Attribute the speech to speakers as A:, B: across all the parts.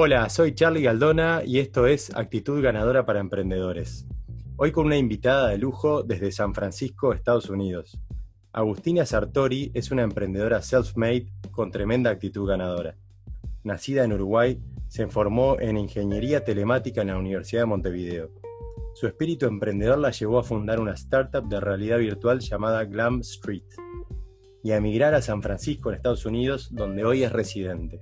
A: Hola, soy Charlie Galdona y esto es Actitud Ganadora para Emprendedores. Hoy con una invitada de lujo desde San Francisco, Estados Unidos. Agustina Sartori es una emprendedora self-made con tremenda actitud ganadora. Nacida en Uruguay, se formó en ingeniería telemática en la Universidad de Montevideo. Su espíritu emprendedor la llevó a fundar una startup de realidad virtual llamada Glam Street y a emigrar a San Francisco, Estados Unidos, donde hoy es residente.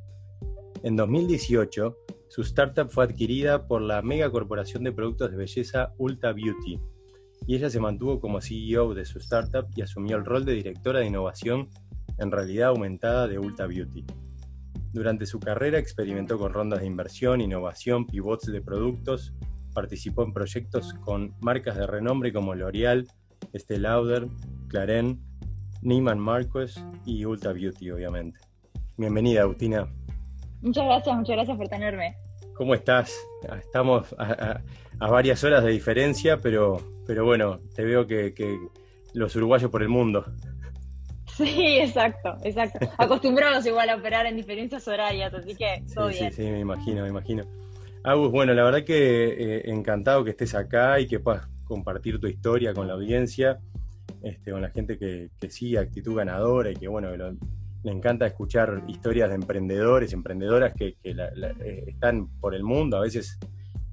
A: En 2018, su startup fue adquirida por la mega corporación de productos de belleza Ulta Beauty, y ella se mantuvo como CEO de su startup y asumió el rol de directora de innovación en realidad aumentada de Ulta Beauty. Durante su carrera experimentó con rondas de inversión, innovación, pivots de productos, participó en proyectos con marcas de renombre como L'Oreal, Estée Lauder, Claren, Neiman Marcus y Ulta Beauty, obviamente. Bienvenida, Agustina.
B: Muchas gracias, muchas gracias por tenerme.
A: ¿Cómo estás? Estamos a, varias horas de diferencia, pero, pero bueno, te veo que, los uruguayos por el mundo.
B: Sí, exacto, exacto. Acostumbrados igual a operar en diferencias horarias, así que todo
A: sí,
B: bien.
A: Sí, sí, me imagino, me imagino. Agus, bueno, la verdad que eh, encantado que estés acá y que puedas compartir tu historia con la audiencia, este, con la gente que, que sigue Actitud Ganadora y que, bueno, le encanta escuchar historias de emprendedores, emprendedoras que, eh, están por el mundo, a veces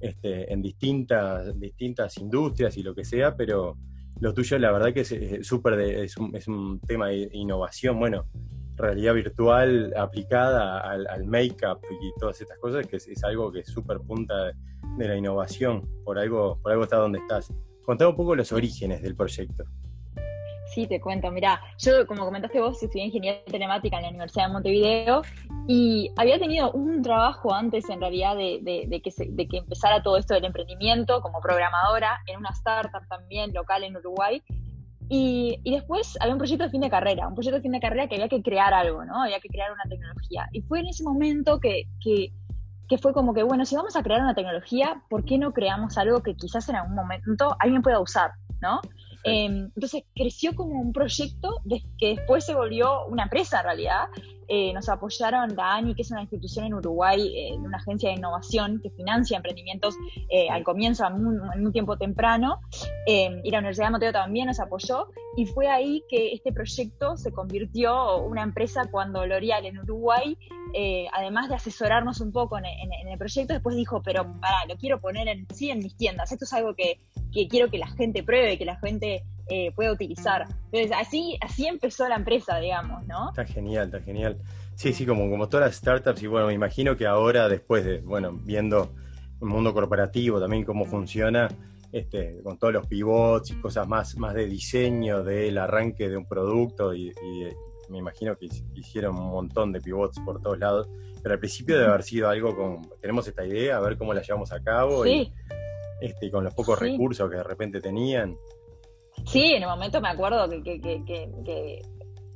A: este, en distintas, distintas industrias y lo que sea, pero lo tuyo la verdad que es, súper es, es un tema de innovación, bueno, realidad virtual aplicada al, make-up y todas estas cosas, que es, algo que es súper punta de, la innovación, por algo, por algo está donde estás. Contá un poco los orígenes del proyecto.
B: Sí, te cuento. Mira, yo, como comentaste vos, estudié ingeniería telemática en la Universidad de Montevideo y había tenido un trabajo antes, en realidad, de, que, empezara todo esto del emprendimiento como programadora en una startup también local en Uruguay. Y, después había un proyecto de fin de carrera, un proyecto de fin de carrera que había que crear algo, ¿no? Había que crear una tecnología. Y fue en ese momento que, que, que fue como que, bueno, si vamos a crear una tecnología, ¿por qué no creamos algo que quizás en algún momento alguien pueda usar, ¿no? Em, entonces creció como un proyecto que después se volvió una empresa en realidad. Eh, nos apoyaron la ANI, que es una institución en Uruguay, eh, una agencia de innovación que financia emprendimientos eh, al comienzo, en un tiempo temprano, em, y la Universidad de Mateo también nos apoyó, y fue ahí que este proyecto se convirtió una empresa cuando L'Oreal en Uruguay, además de asesorarnos un poco en, el proyecto, después dijo, pero para, lo quiero poner en, sí en mis tiendas, esto es algo que quiero que la gente pruebe, que la gente eh, pueda utilizar. Entonces, así, así empezó la empresa, digamos, ¿no?
A: Está genial, está genial. Sí, sí, como, como todas las startups, y bueno, me imagino que ahora, después de, bueno, viendo el mundo corporativo también cómo funciona, este, con todos los pivots y cosas más, más de diseño del arranque de un producto, y, me imagino que hicieron un montón de pivots por todos lados, pero al principio debe haber sido algo con, tenemos esta idea, a ver cómo la llevamos a cabo.
B: Sí.
A: Este, con los pocos recursos que de repente tenían.
B: Sí, en el momento me acuerdo que, que, que,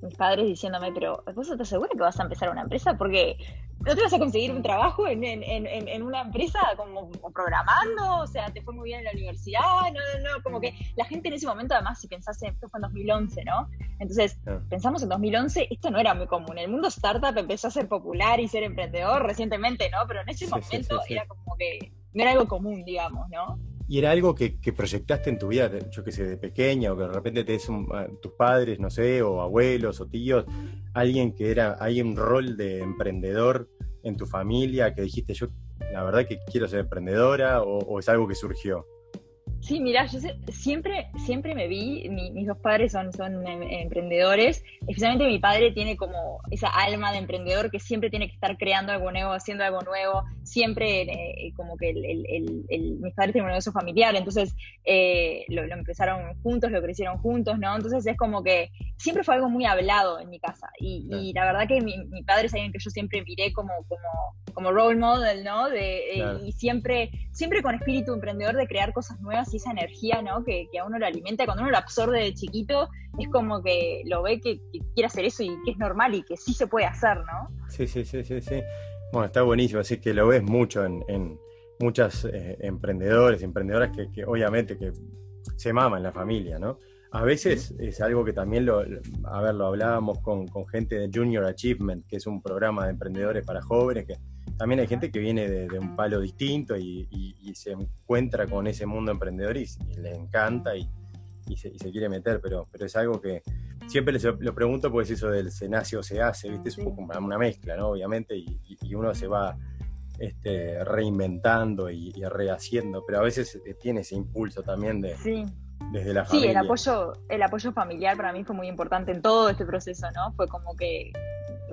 B: mis padres diciéndome, pero ¿vos estás segura que vas a empezar una empresa? Porque no te vas a conseguir un trabajo en, en, en, en, una empresa como programando, o sea, te fue muy bien en la universidad, no, no, no, como que la gente en ese momento, además, si pensás, esto fue en 2011, ¿no? Entonces, pensamos en 2011, esto no era muy común, el mundo startup empezó a ser popular y ser emprendedor recientemente, ¿no? Pero en ese momento era como que no era algo común, digamos, ¿no?
A: Y era algo que, proyectaste en tu vida, yo que sé, de pequeña, o que de repente te des tus padres, no sé, o abuelos o tíos, alguien que era, hay un rol de emprendedor en tu familia, que dijiste, yo la verdad que quiero ser emprendedora, o es algo que surgió.
B: Sí, mira, yo siempre, siempre me vi, mis dos padres son, son em, emprendedores, especialmente mi padre tiene como esa alma de emprendedor que siempre tiene que estar creando algo nuevo, haciendo algo nuevo, siempre eh, como que el, el, el, mis padres tienen un negocio familiar, entonces eh, lo, empezaron juntos, lo crecieron juntos, ¿no? Entonces es como que siempre fue algo muy hablado en mi casa y, la verdad que mi, padre es alguien que yo siempre miré como, como, como role model, ¿no? De, eh, Y siempre, siempre con espíritu emprendedor de crear cosas nuevas esa energía, ¿no? Que, a uno lo alimenta, cuando uno lo absorbe de chiquito, es como que lo ve que, quiere hacer eso y que es normal y que sí se puede hacer, ¿no?
A: Sí, sí, sí, sí, sí. Bueno, está buenísimo, así que lo ves mucho en, en muchas eh, emprendedores, emprendedoras que, obviamente que se maman la familia, ¿no? A veces es algo que también lo, a ver, lo hablábamos con, con, gente de Junior Achievement, que es un programa de emprendedores para jóvenes que también hay gente que viene de, un palo distinto y, se encuentra con ese mundo emprendedor y, le encanta y, se, quiere meter, pero, pero es algo que siempre les lo pregunto, pues eso del se nace o se hace, ¿viste? Es un poco una mezcla, ¿no? Obviamente, y, uno se va este, reinventando y, rehaciendo, pero a veces eh, tiene ese impulso también de... Desde la familia.
B: Sí, el apoyo, el apoyo familiar para mí fue muy importante en todo este proceso, ¿no? Fue como que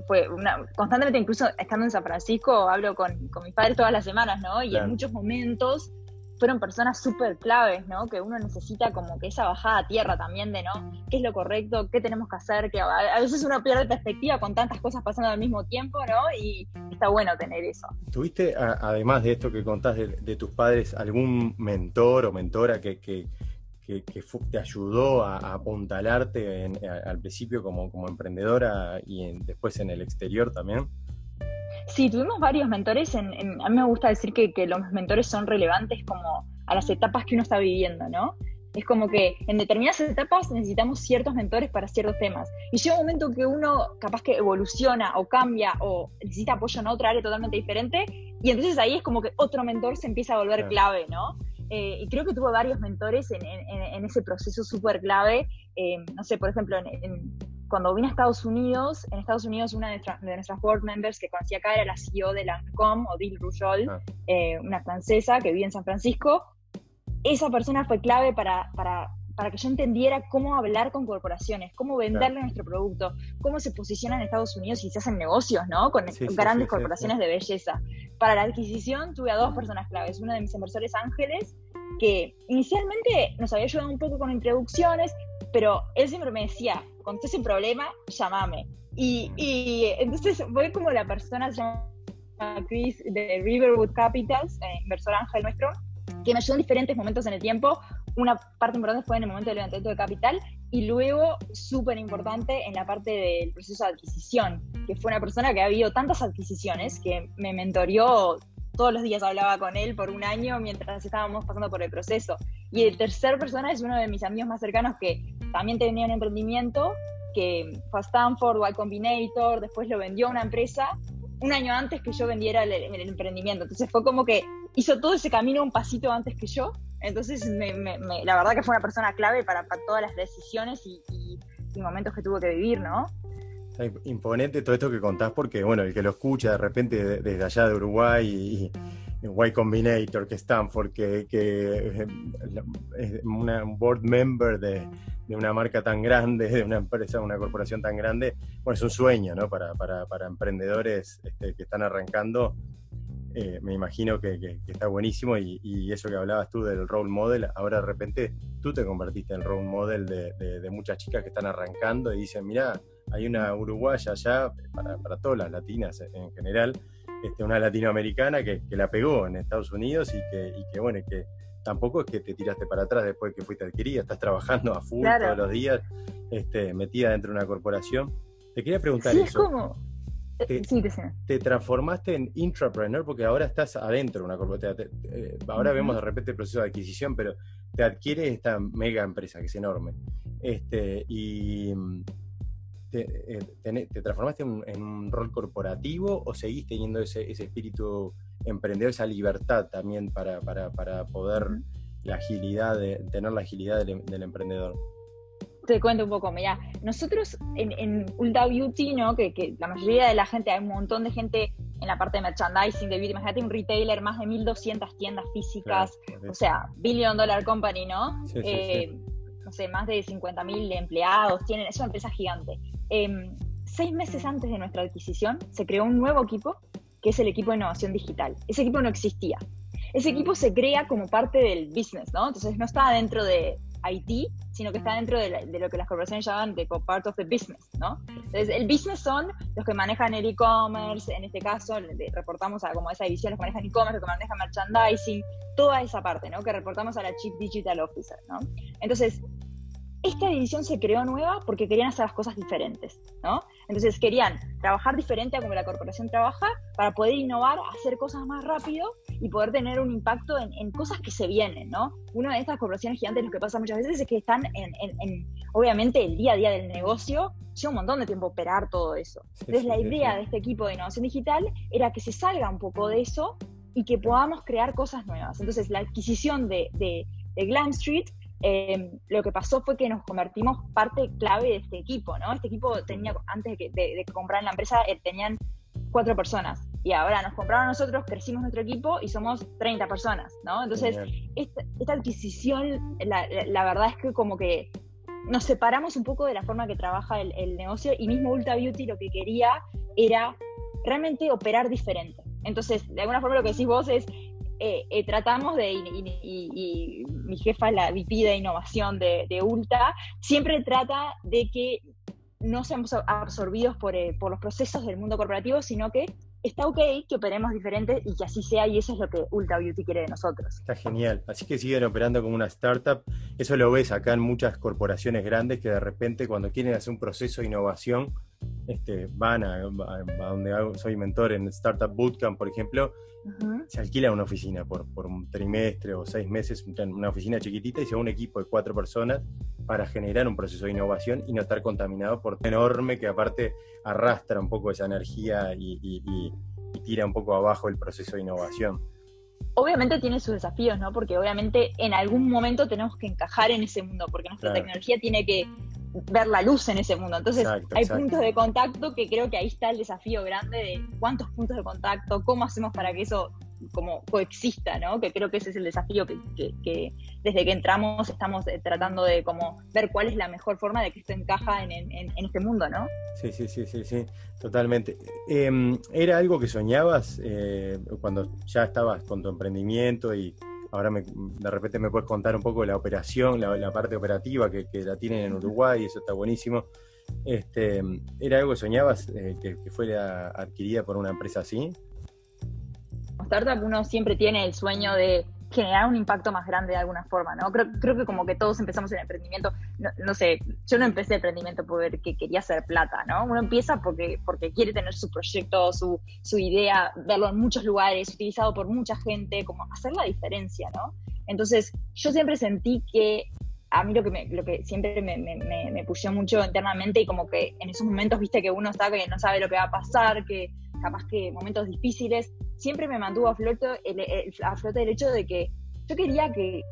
B: fue una, constantemente, incluso estando en San Francisco, hablo con, con mis padres todas las semanas, ¿no? Y en muchos momentos fueron personas súper claves, ¿no? Que uno necesita como que esa bajada a tierra también de, ¿no? ¿Qué es lo correcto? ¿Qué tenemos que hacer? Que a, veces uno pierde perspectiva con tantas cosas pasando al mismo tiempo, ¿no? Y está bueno tener eso.
A: ¿Tuviste, además de esto que contás de, tus padres, algún mentor o mentora que, que, que, te ayudó a, apuntalarte al principio como, como emprendedora y después en el exterior también?
B: Sí, tuvimos varios mentores. En, a mí me gusta decir que, los mentores son relevantes como a las etapas que uno está viviendo, ¿no? Es como que en determinadas etapas necesitamos ciertos mentores para ciertos temas. Y llega un momento que uno capaz que evoluciona o cambia o necesita apoyo en otra área totalmente diferente. Y entonces ahí es como que otro mentor se empieza a volver clave, ¿no? Eh, y creo que tuvo varios mentores en, ese proceso súper clave. Eh, no sé, por ejemplo, cuando vine a Estados Unidos, en Estados Unidos una de, nuestras board members que conocía acá era la CEO de Lancôme, Odile Rougeol, ah. eh, una francesa que vive en San Francisco. Esa persona fue clave para, para, para, que yo entendiera cómo hablar con corporaciones, cómo venderle nuestro producto, cómo se posicionan en Estados Unidos y se hacen negocios, ¿no? Con grandes corporaciones de belleza. Para la adquisición tuve a dos personas claves, una de mis inversores ángeles, que inicialmente nos había ayudado un poco con introducciones, pero él siempre me decía, cuando estés sin problema, llámame. Y, y, entonces voy como la persona, se llama Chris de Riverwood Capitals, eh, inversor ángel nuestro, que me ayudó en diferentes momentos en el tiempo. Una parte importante fue en el momento del levantamiento de capital y luego, súper importante, en la parte del proceso de adquisición, que fue una persona que ha habido tantas adquisiciones que me mentorió todos los días hablaba con él por un año mientras estábamos pasando por el proceso. Y el tercer persona es uno de mis amigos más cercanos que también tenía un emprendimiento, que fue a Stanford, Y Combinator, después lo vendió a una empresa un año antes que yo vendiera el, emprendimiento. Entonces fue como que hizo todo ese camino un pasito antes que yo. Entonces, la verdad que fue una persona clave para, todas las decisiones y, y momentos que tuvo que vivir, ¿no?
A: Imponente todo esto que contás porque, bueno, el que lo escucha de repente desde allá de Uruguay y, Y Combinator, que Stanford, que, que es un board member de, una marca tan grande, de una empresa, una corporación tan grande, bueno, es un sueño, ¿no? Para, para, para emprendedores este, que están arrancando, eh, me imagino que, está buenísimo y, eso que hablabas tú del role model, ahora de repente tú te convertiste en role model de, de muchas chicas que están arrancando y dicen, mira, hay una uruguaya allá, para, para todas las latinas en general, este, una latinoamericana que, que, la pegó en Estados Unidos y que, y que, bueno, que tampoco es que te tiraste para atrás después que fuiste adquirida, estás trabajando a full todos los días, este, metida dentro de una corporación. Te quería preguntar
B: sí,
A: eso.
B: Es como...
A: Te, sí, te, transformaste en intrapreneur porque ahora estás adentro de una corporación. Eh, ahora vemos de repente el proceso de adquisición, pero te adquiere esta mega empresa que es enorme. Este, y eh, te, transformaste en, un rol corporativo o seguís teniendo ese, espíritu emprendedor, esa libertad también para, poder la agilidad de, tener la agilidad del, emprendedor?
B: Te cuento un poco, mira, nosotros en, en Ulta Beauty, ¿no? Que, la mayoría de la gente, hay un montón de gente en la parte de merchandising de beauty, imagínate un retailer, más de 1200 tiendas físicas, o sea, billion dollar company, ¿no? Eh, no más de 50.000 empleados, tienen, es una empresa gigante. Em, seis meses antes de nuestra adquisición se creó un nuevo equipo, que es el equipo de innovación digital. Ese equipo no existía. Ese equipo se crea como parte del business, ¿no? Entonces no está dentro de IT, sino que está dentro de, lo que las corporaciones llaman de part of the business, ¿no? Entonces el business son los que manejan el e-commerce, en este caso reportamos a como esa división, los que manejan e-commerce, los que manejan merchandising, toda esa parte, ¿no? Que reportamos a la Chief Digital Officer, ¿no? Entonces esta división se creó nueva porque querían hacer las cosas diferentes, ¿no? Entonces querían trabajar diferente a como la corporación trabaja para poder innovar, hacer cosas más rápido y poder tener un impacto en, cosas que se vienen, ¿no? Una de estas corporaciones gigantes lo que pasa muchas veces es que están en, obviamente, el día a día del negocio, lleva un montón de tiempo operar todo eso. Entonces la idea de este equipo de innovación digital era que se salga un poco de eso y que podamos crear cosas nuevas. Entonces la adquisición de, de, Glam Street eh, lo que pasó fue que nos convertimos parte clave de este equipo, ¿no? Este equipo tenía, antes de que, comprar la empresa, eh, tenían cuatro personas y ahora nos compraron nosotros, crecimos nuestro equipo y somos 30 personas, ¿no? Entonces, esta, adquisición, la, verdad es que como que nos separamos un poco de la forma que trabaja el, negocio y mismo Ulta Beauty lo que quería era realmente operar diferente. Entonces, de alguna forma lo que decís vos es, eh, eh, tratamos de, y, mi jefa, la VP de innovación de, Ulta, siempre trata de que no seamos absorbidos por, eh, por los procesos del mundo corporativo, sino que está ok que operemos diferente y que así sea, y eso es lo que Ultra Beauty quiere de nosotros.
A: Está genial. Así que siguen operando como una startup. Eso lo ves acá en muchas corporaciones grandes que de repente cuando quieren hacer un proceso de innovación, este, van a, donde soy mentor en Startup Bootcamp, por ejemplo, se alquila una oficina por, por, un trimestre o seis meses, una oficina chiquitita y se va un equipo de cuatro personas para generar un proceso de innovación y no estar contaminado por enorme que aparte arrastra un poco esa energía y, tira un poco abajo el proceso de innovación.
B: Obviamente tiene sus desafíos, ¿no? Porque obviamente en algún momento tenemos que encajar en ese mundo, porque nuestra tecnología tiene que ver la luz en ese mundo. Entonces, hay puntos de contacto que creo que ahí está el desafío grande de cuántos puntos de contacto, cómo hacemos para que eso como coexista, ¿no? Que creo que ese es el desafío que, desde que entramos estamos eh, tratando de como ver cuál es la mejor forma de que esto encaja en, este mundo, ¿no?
A: Sí, sí, sí, sí, sí, totalmente. Em, ¿Era algo que soñabas eh, cuando ya estabas con tu emprendimiento y ahora de repente me puedes contar un poco de la operación, la, parte operativa que, la tienen en Uruguay, y eso está buenísimo. Este, ¿Era algo que soñabas eh, que, que fuera adquirida por una empresa así?
B: Startup uno siempre tiene el sueño de generar un impacto más grande de alguna forma, ¿no? Creo, que como que todos empezamos en emprendimiento, no, sé, yo no empecé emprendimiento porque quería hacer plata, ¿no? Uno empieza porque, porque quiere tener su proyecto, su, su idea, verlo en muchos lugares, utilizado por mucha gente, como hacer la diferencia, ¿no? Entonces, yo siempre sentí que a mí lo que, me, lo que siempre me, me, me, mucho internamente y como que en esos momentos, viste, que uno está que no sabe lo que va a pasar, que capaz que momentos difíciles, siempre me mantuvo a flote el, a flote el hecho de que yo quería que,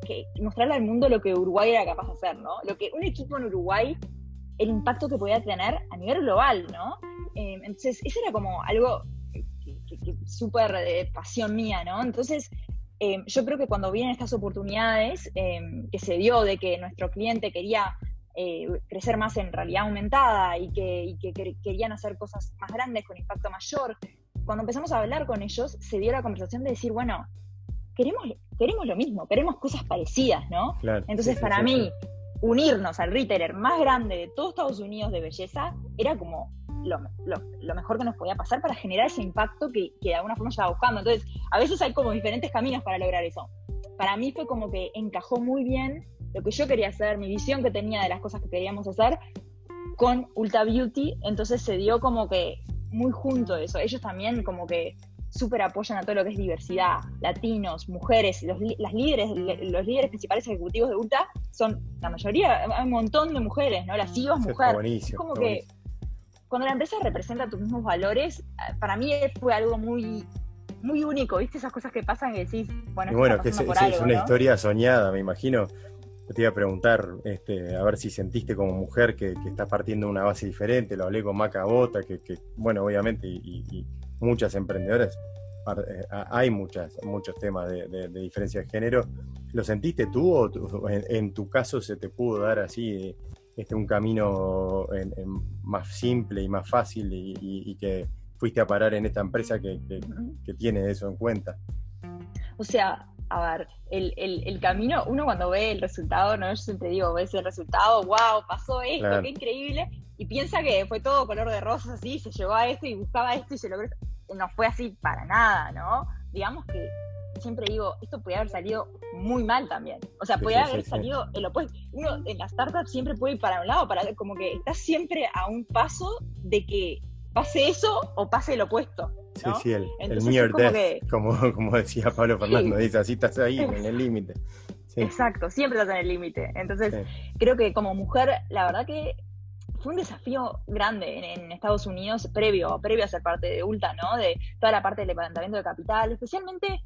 B: mostrarle al mundo lo que Uruguay era capaz de hacer, ¿no? Lo que un equipo en Uruguay, el impacto que podía tener a nivel global, ¿no? Eh, entonces, eso era como algo súper de pasión mía, ¿no? Entonces, eh, yo creo que cuando vienen estas oportunidades eh, que se dio de que nuestro cliente quería eh, crecer más en realidad aumentada y que, querían hacer cosas más grandes con impacto mayor, cuando empezamos a hablar con ellos, se dio la conversación de decir, bueno, queremos, queremos lo mismo, queremos cosas parecidas, ¿no? Entonces, para mí, unirnos al retailer más grande de todos Estados Unidos de belleza era como lo, mejor que nos podía pasar para generar ese impacto que, que de alguna forma estaba buscando. Entonces, a veces hay como diferentes caminos para lograr eso. Para mí fue como que encajó muy bien lo que yo quería hacer, mi visión que tenía de las cosas que queríamos hacer con Ulta Beauty, entonces se dio como que muy junto eso. Ellos también como que súper apoyan a todo lo que es diversidad, latinos, mujeres, los, las líderes, los líderes principales ejecutivos de Ulta son la mayoría, hay un montón de mujeres, ¿no? Las CEOs mujeres. es como que cuando la empresa representa tus mismos valores, para mí fue algo muy muy único, ¿viste? Esas cosas que pasan y decís, bueno,
A: y bueno, que es, es, una historia soñada, me imagino te iba a preguntar, este, a ver si sentiste como mujer que, que estás partiendo de una base diferente, lo hablé con Maca Bota, que, bueno, obviamente, y, muchas emprendedoras, eh, hay muchas, muchos temas de, diferencia de género. ¿Lo sentiste tú o en, tu caso se te pudo dar así este, un camino más simple y más fácil y, que fuiste a parar en esta empresa que, que tiene eso en cuenta?
B: O sea, a ver, el, el, camino, uno cuando ve el resultado, no yo siempre digo, ves el resultado, wow, pasó esto, qué increíble, y piensa que fue todo color de rosas así, se llegó a esto y buscaba esto y se logró. No fue así para nada, ¿no? Digamos que siempre digo, esto podría haber salido muy mal también. O sea, podría haber salido el opuesto. Uno en la startup siempre puede ir para un lado, para como que estás siempre a un paso de que pase eso o pase lo opuesto.
A: Sí, sí, el, el near death, como, como, decía Pablo Fernando, dice, así estás ahí en el límite.
B: Exacto, siempre estás en el límite. Entonces, creo que como mujer, la verdad que fue un desafío grande en, Estados Unidos previo, previo a ser parte de ULTA, ¿no? De toda la parte del levantamiento de capital, especialmente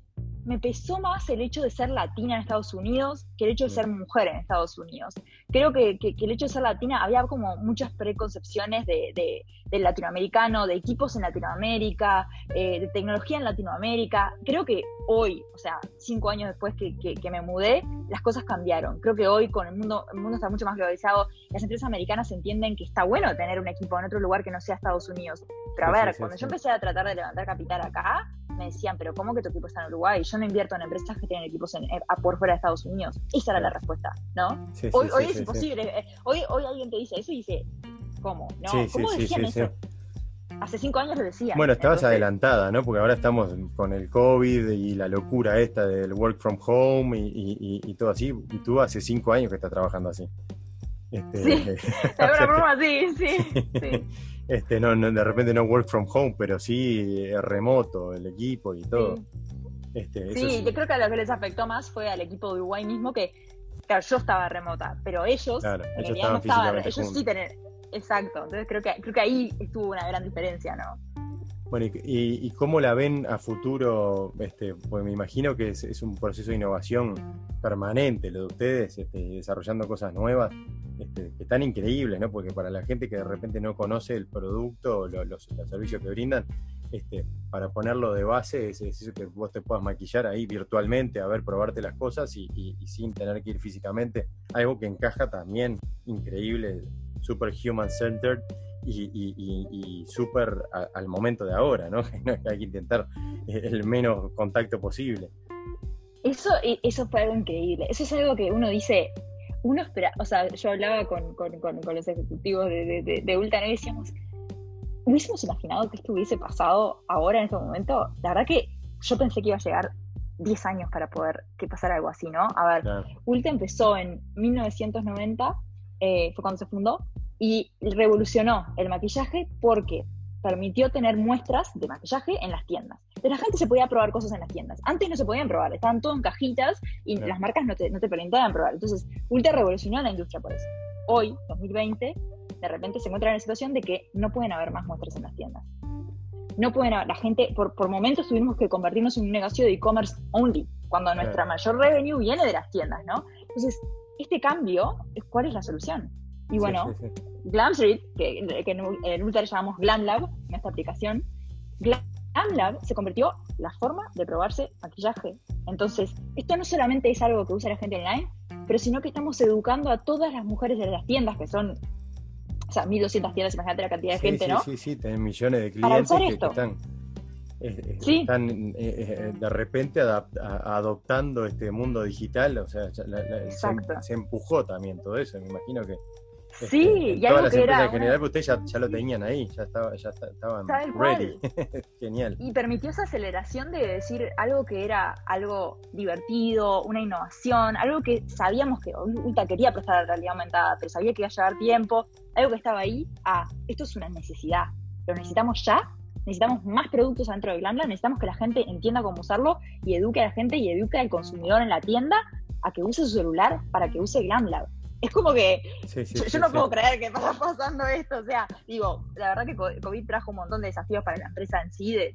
B: me pesó más el hecho de ser latina en Estados Unidos que el hecho de ser mujer en Estados Unidos. Creo que, el hecho de ser latina, había como muchas preconcepciones de, del latinoamericano, de equipos en Latinoamérica, eh, de tecnología en Latinoamérica. Creo que hoy, o sea, cinco años después que, me mudé, las cosas cambiaron. Creo que hoy con el mundo, el mundo está mucho más globalizado, las empresas americanas entienden que está bueno tener un equipo en otro lugar que no sea Estados Unidos. Pero a ver, cuando yo empecé a tratar de levantar capital acá, me decían, pero ¿cómo que tu equipo está en Uruguay? Yo no invierto en empresas que tienen equipos en, eh, por fuera de Estados Unidos. Esa era la respuesta, ¿no? hoy hoy es imposible. Eh, hoy, hoy alguien te dice eso y dice, ¿cómo? ¿No? ¿Cómo decían eso? Hace cinco años lo decían.
A: Bueno, estabas adelantada, ¿no? Porque ahora estamos con el COVID y la locura esta del work from home y, todo así. Y tú hace cinco años que estás trabajando así.
B: Este, sí, de sí. sí.
A: Este, no, de repente no work from home, pero sí eh, remoto, el equipo y todo.
B: Sí, este, sí yo creo que a lo que les afectó más fue al equipo de Uruguay mismo que, claro, yo estaba remota, pero ellos,
A: claro, ellos no estaban, ellos
B: sí tener, exacto, entonces creo que, creo que ahí estuvo una gran diferencia, ¿no?
A: Bueno, y, cómo la ven a futuro? Este, pues me imagino que es, un proceso de innovación permanente lo de ustedes, este, desarrollando cosas nuevas, este, que están increíbles, ¿no? Porque para la gente que de repente no conoce el producto o los, servicios que brindan, este, para ponerlo de base es, eso que vos te puedas maquillar ahí virtualmente, a ver, probarte las cosas y, sin tener que ir físicamente. Algo que encaja también increíble, super human centered y, súper al momento de ahora, ¿no? Hay que intentar el menos contacto posible.
B: Eso, eso fue algo increíble. Eso es algo que uno dice, uno espera, o sea, yo hablaba con, los ejecutivos de, de, de, y decíamos, hubiésemos imaginado que esto hubiese pasado ahora en este momento. La verdad que yo pensé que iba a llegar 10 años para poder que pasara algo así, ¿no? A ver, Ulta empezó en 1990, eh, fue cuando se fundó, y revolucionó el maquillaje porque permitió tener muestras de maquillaje en las tiendas. Pero la gente se podía probar cosas en las tiendas. Antes no se podían probar, estaban todo en cajitas y las marcas no te, no te permitían probar. Entonces, Ultra revolucionó la industria por eso. Hoy, 2020, de repente se encuentra en la situación de que no pueden haber más muestras en las tiendas. No pueden haber, la gente, por, por momentos tuvimos que convertirnos en un negocio de e-commerce only, cuando nuestra mayor revenue viene de las tiendas, ¿no? Entonces, este cambio, ¿cuál es la solución? Y bueno, Glamstreet, que, en Ultra llamamos GlamLab, en esta aplicación, GlamLab se convirtió en la forma de probarse maquillaje. Entonces, esto no solamente es algo que usa la gente online, pero sino que estamos educando a todas las mujeres de las tiendas, que son, o sea, 1200 tiendas, imagínate la cantidad de gente, ¿no?
A: Sí, sí, tienen millones de clientes que, están, eh, eh, están eh, de repente adoptando este mundo digital, o sea, se, empujó también todo eso, me imagino que
B: Sí,
A: y algo todas las empresas en general, ustedes ya, lo tenían ahí, ya, estaba, ya estaban ready. Genial.
B: Y permitió esa aceleración de decir algo que era algo divertido, una innovación, algo que sabíamos que Ulta quería prestar a la realidad aumentada, pero sabía que iba a llevar tiempo, algo que estaba ahí, ah, esto es una necesidad, lo necesitamos ya, necesitamos más productos dentro de GlamLab, necesitamos que la gente entienda cómo usarlo y eduque a la gente y eduque al consumidor en la tienda a que use su celular para que use GlamLab es como que yo, no puedo creer que está pasando esto. O sea, digo, la verdad que COVID trajo un montón de desafíos para la empresa en sí, de,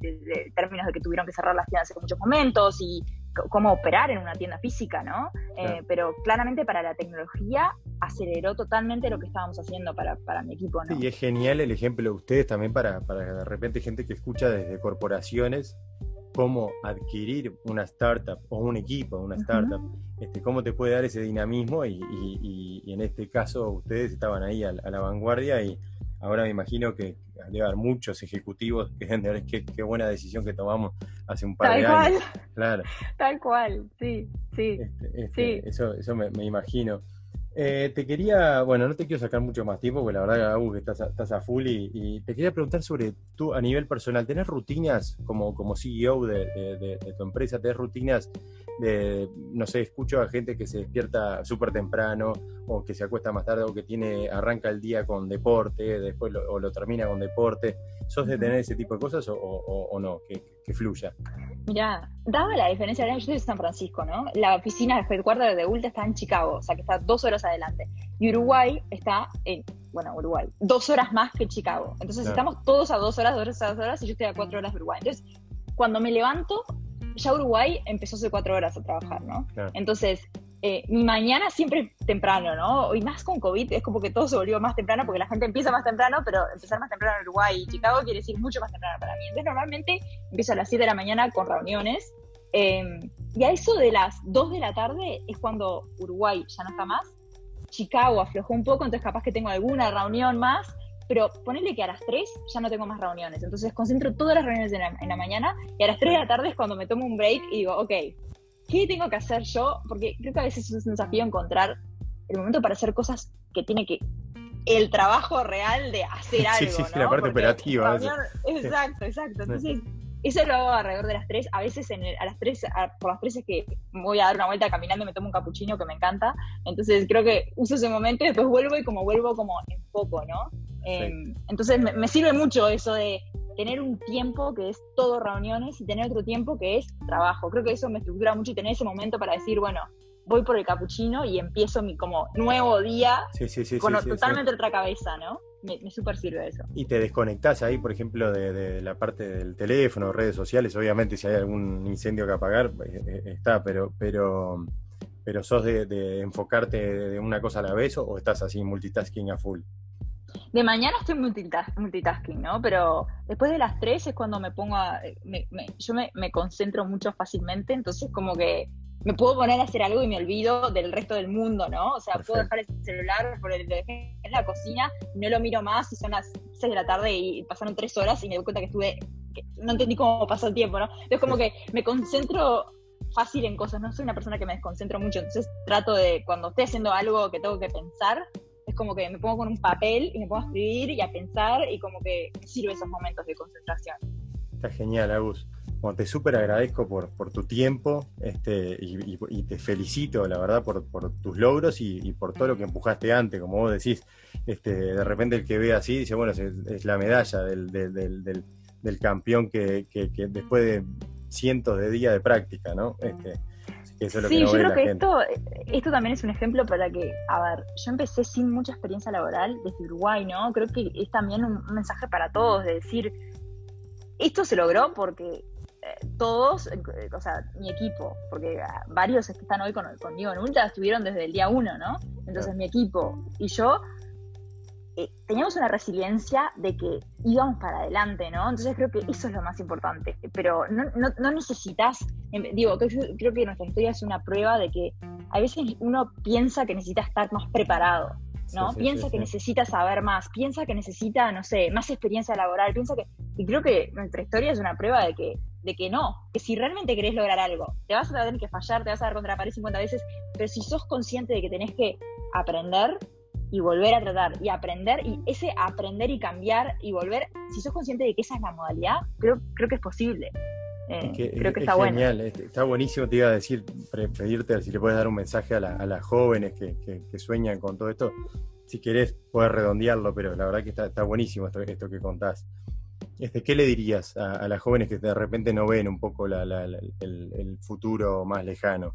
B: términos de que tuvieron que cerrar las tiendas en muchos momentos y cómo operar en una tienda física, ¿no? Eh, pero claramente para la tecnología aceleró totalmente lo que estábamos haciendo para, mi equipo, ¿no?
A: Sí, y es genial el ejemplo de ustedes también para, para de repente gente que escucha desde corporaciones cómo adquirir una startup o un equipo, una startup, este, cómo te puede dar ese dinamismo y, en este caso ustedes estaban ahí a, la vanguardia y ahora me imagino que debe haber muchos ejecutivos que deben de qué, qué buena decisión que tomamos hace un par de años.
B: Claro. Tal cual, sí, sí.
A: Este, este, eso, eso me, imagino. Eh, te quería, bueno, no te quiero sacar mucho más tiempo, porque la verdad, que estás, estás a full y, te quería preguntar sobre tú a nivel personal, ¿tenés rutinas como, como CEO de, tu empresa? ¿Tenés rutinas de, no sé, escucho a gente que se despierta súper temprano o que se acuesta más tarde o que tiene, arranca el día con deporte, después lo, o lo termina con deporte? ¿Sos de tener ese tipo de cosas o, no? Que, fluya.
B: Mira, daba la diferencia, yo soy de San Francisco, ¿no? La oficina de headquarter de Ulta está en Chicago, o sea que está dos horas adelante. Y Uruguay está en, bueno, Uruguay, dos horas más que Chicago. Entonces estamos todos a dos horas, dos horas, dos horas, y yo estoy a cuatro horas de Uruguay. Entonces, cuando me levanto, ya Uruguay empezó hace cuatro horas a trabajar, ¿no? Entonces, eh, mi mañana siempre temprano, ¿no? Y más con COVID es como que todo se volvió más temprano porque la gente empieza más temprano, pero empezar más temprano en Uruguay y Chicago quiere decir mucho más temprano para mí. Entonces normalmente empiezo a las 7 de la mañana con reuniones em, y a eso de las 2 de la tarde es cuando Uruguay ya no está más, Chicago aflojó un poco, entonces capaz que tengo alguna reunión más, pero ponele que a las 3 ya no tengo más reuniones, entonces concentro todas las reuniones en la, en la mañana y a las 3 de la tarde es cuando me tomo un break y digo, ok, ¿qué tengo que hacer yo? Porque creo que a veces es un desafío encontrar el momento para hacer cosas que tiene que el trabajo real de hacer algo. Sí, sí,
A: la parte operativa.
B: exacto, exacto. Entonces, eso lo hago alrededor de las 3. A veces en a las 3, por las 3 es que voy a dar una vuelta caminando y me tomo un capuchino que me encanta. Entonces creo que uso ese momento y después vuelvo y como vuelvo como en poco, ¿no? Em, entonces me, sirve mucho eso de tener un tiempo que es todo reuniones y tener otro tiempo que es trabajo. Creo que eso me estructura mucho y tener ese momento para decir, bueno, voy por el capuchino y empiezo mi como nuevo día con totalmente otra cabeza, ¿no? Me, me súper sirve eso.
A: Y te desconectás ahí, por ejemplo, de, la parte del teléfono, redes sociales, obviamente si hay algún incendio que apagar, eh, eh, está, pero, pero, pero sos de, enfocarte de una cosa a la vez o estás así multitasking a full?
B: De mañana estoy multitasking, ¿no? Pero después de las 3 es cuando me pongo a... yo me, concentro mucho fácilmente, entonces como que me puedo poner a hacer algo y me olvido del resto del mundo, ¿no? O sea, puedo dejar el celular por el, en la cocina, no lo miro más y son las 6 de la tarde y pasaron 3 horas y me doy cuenta que estuve... no entendí cómo pasó el tiempo, ¿no? Entonces como que me concentro fácil en cosas, no soy una persona que me desconcentro mucho, entonces trato de, cuando esté haciendo algo que tengo que pensar, es como que me pongo con un papel y me pongo a escribir y a pensar y como que me sirve esos momentos de concentración.
A: Está genial, Agus. Bueno, te súper agradezco por, por tu tiempo este, y, te felicito, la verdad, por, por tus logros y, por todo lo que empujaste antes. Como vos decís, este, de repente el que ve así dice, bueno, es, la medalla del, del, del, del campeón que, que, que, después de cientos de días de práctica, ¿no? Este,
B: sí, yo creo que esto, esto también es un ejemplo para que, a ver, yo empecé sin mucha experiencia laboral desde Uruguay, ¿no? Creo que es también un, mensaje para todos de decir, esto se logró porque eh, todos, eh, o sea, mi equipo, porque varios que están hoy conmigo en Ultra estuvieron desde el día uno, ¿no? Entonces mi equipo y yo eh, teníamos una resiliencia de que íbamos para adelante, ¿no? Entonces creo que eso es lo más importante, pero no, no, necesitas, em, digo, creo que nuestra historia es una prueba de que a veces uno piensa que necesita estar más preparado, ¿no? piensa que necesita saber más, piensa que necesita, no sé, más experiencia laboral, piensa que, y creo que nuestra historia es una prueba de que de que no, que si realmente querés lograr algo, te vas a tener que fallar, te vas a dar contra la pared 50 veces, pero si sos consciente de que tenés que aprender, y volver a tratar y aprender y ese aprender y cambiar y volver, si sos consciente de que esa es la modalidad, creo, creo que es posible. Eh, creo que está bueno.
A: Genial, está buenísimo, te iba a decir, pedirte si le puedes dar un mensaje a, las jóvenes que, sueñan con todo esto. Si querés, puedes redondearlo, pero la verdad que está, buenísimo esto, esto que contás. Este, ¿Qué le dirías a, las jóvenes que de repente no ven un poco el, futuro más lejano?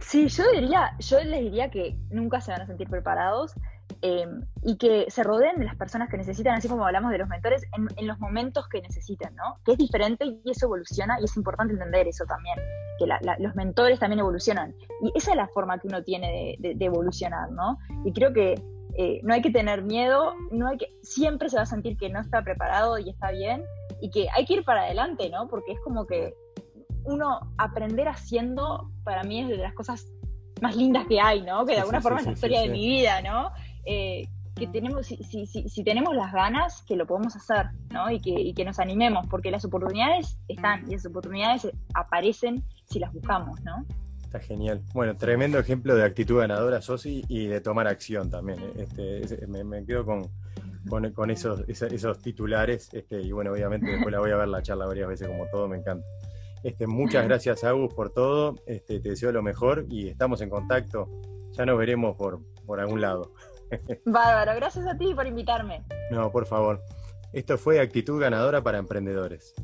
B: Sí, yo diría, yo les diría que nunca se van a sentir preparados em, y que se rodeen de las personas que necesitan, así como hablamos de los mentores, en, los momentos que necesiten, ¿no? Que es diferente y eso evoluciona y es importante entender eso también, que los mentores también evolucionan. Y esa es la forma que uno tiene de, evolucionar, ¿no? Y creo que eh, no hay que tener miedo, no hay que, siempre se va a sentir que no está preparado y está bien y que hay que ir para adelante, ¿no? Porque es como que uno aprender haciendo, para mí es de las cosas más lindas que hay, ¿no? Que de alguna forma es la historia de mi vida, ¿no? Eh, que tenemos, si, si, si, tenemos las ganas, que lo podemos hacer, ¿no? Y que, y que nos animemos, porque las oportunidades están y las oportunidades aparecen si las buscamos, ¿no?
A: Está genial. Bueno, tremendo ejemplo de actitud ganadora, Sosi, y de tomar acción también. ¿eh? Este, me, quedo con, con, esos, esos, titulares. Este, y bueno, obviamente después la voy a ver la charla varias veces, como todo, me encanta. Este, muchas gracias, Agus, por todo. Este, te deseo lo mejor y estamos en contacto. Ya nos veremos por, por algún lado.
B: Bárbaro, gracias a ti por invitarme.
A: No, por favor. Esto fue Actitud Ganadora para Emprendedores.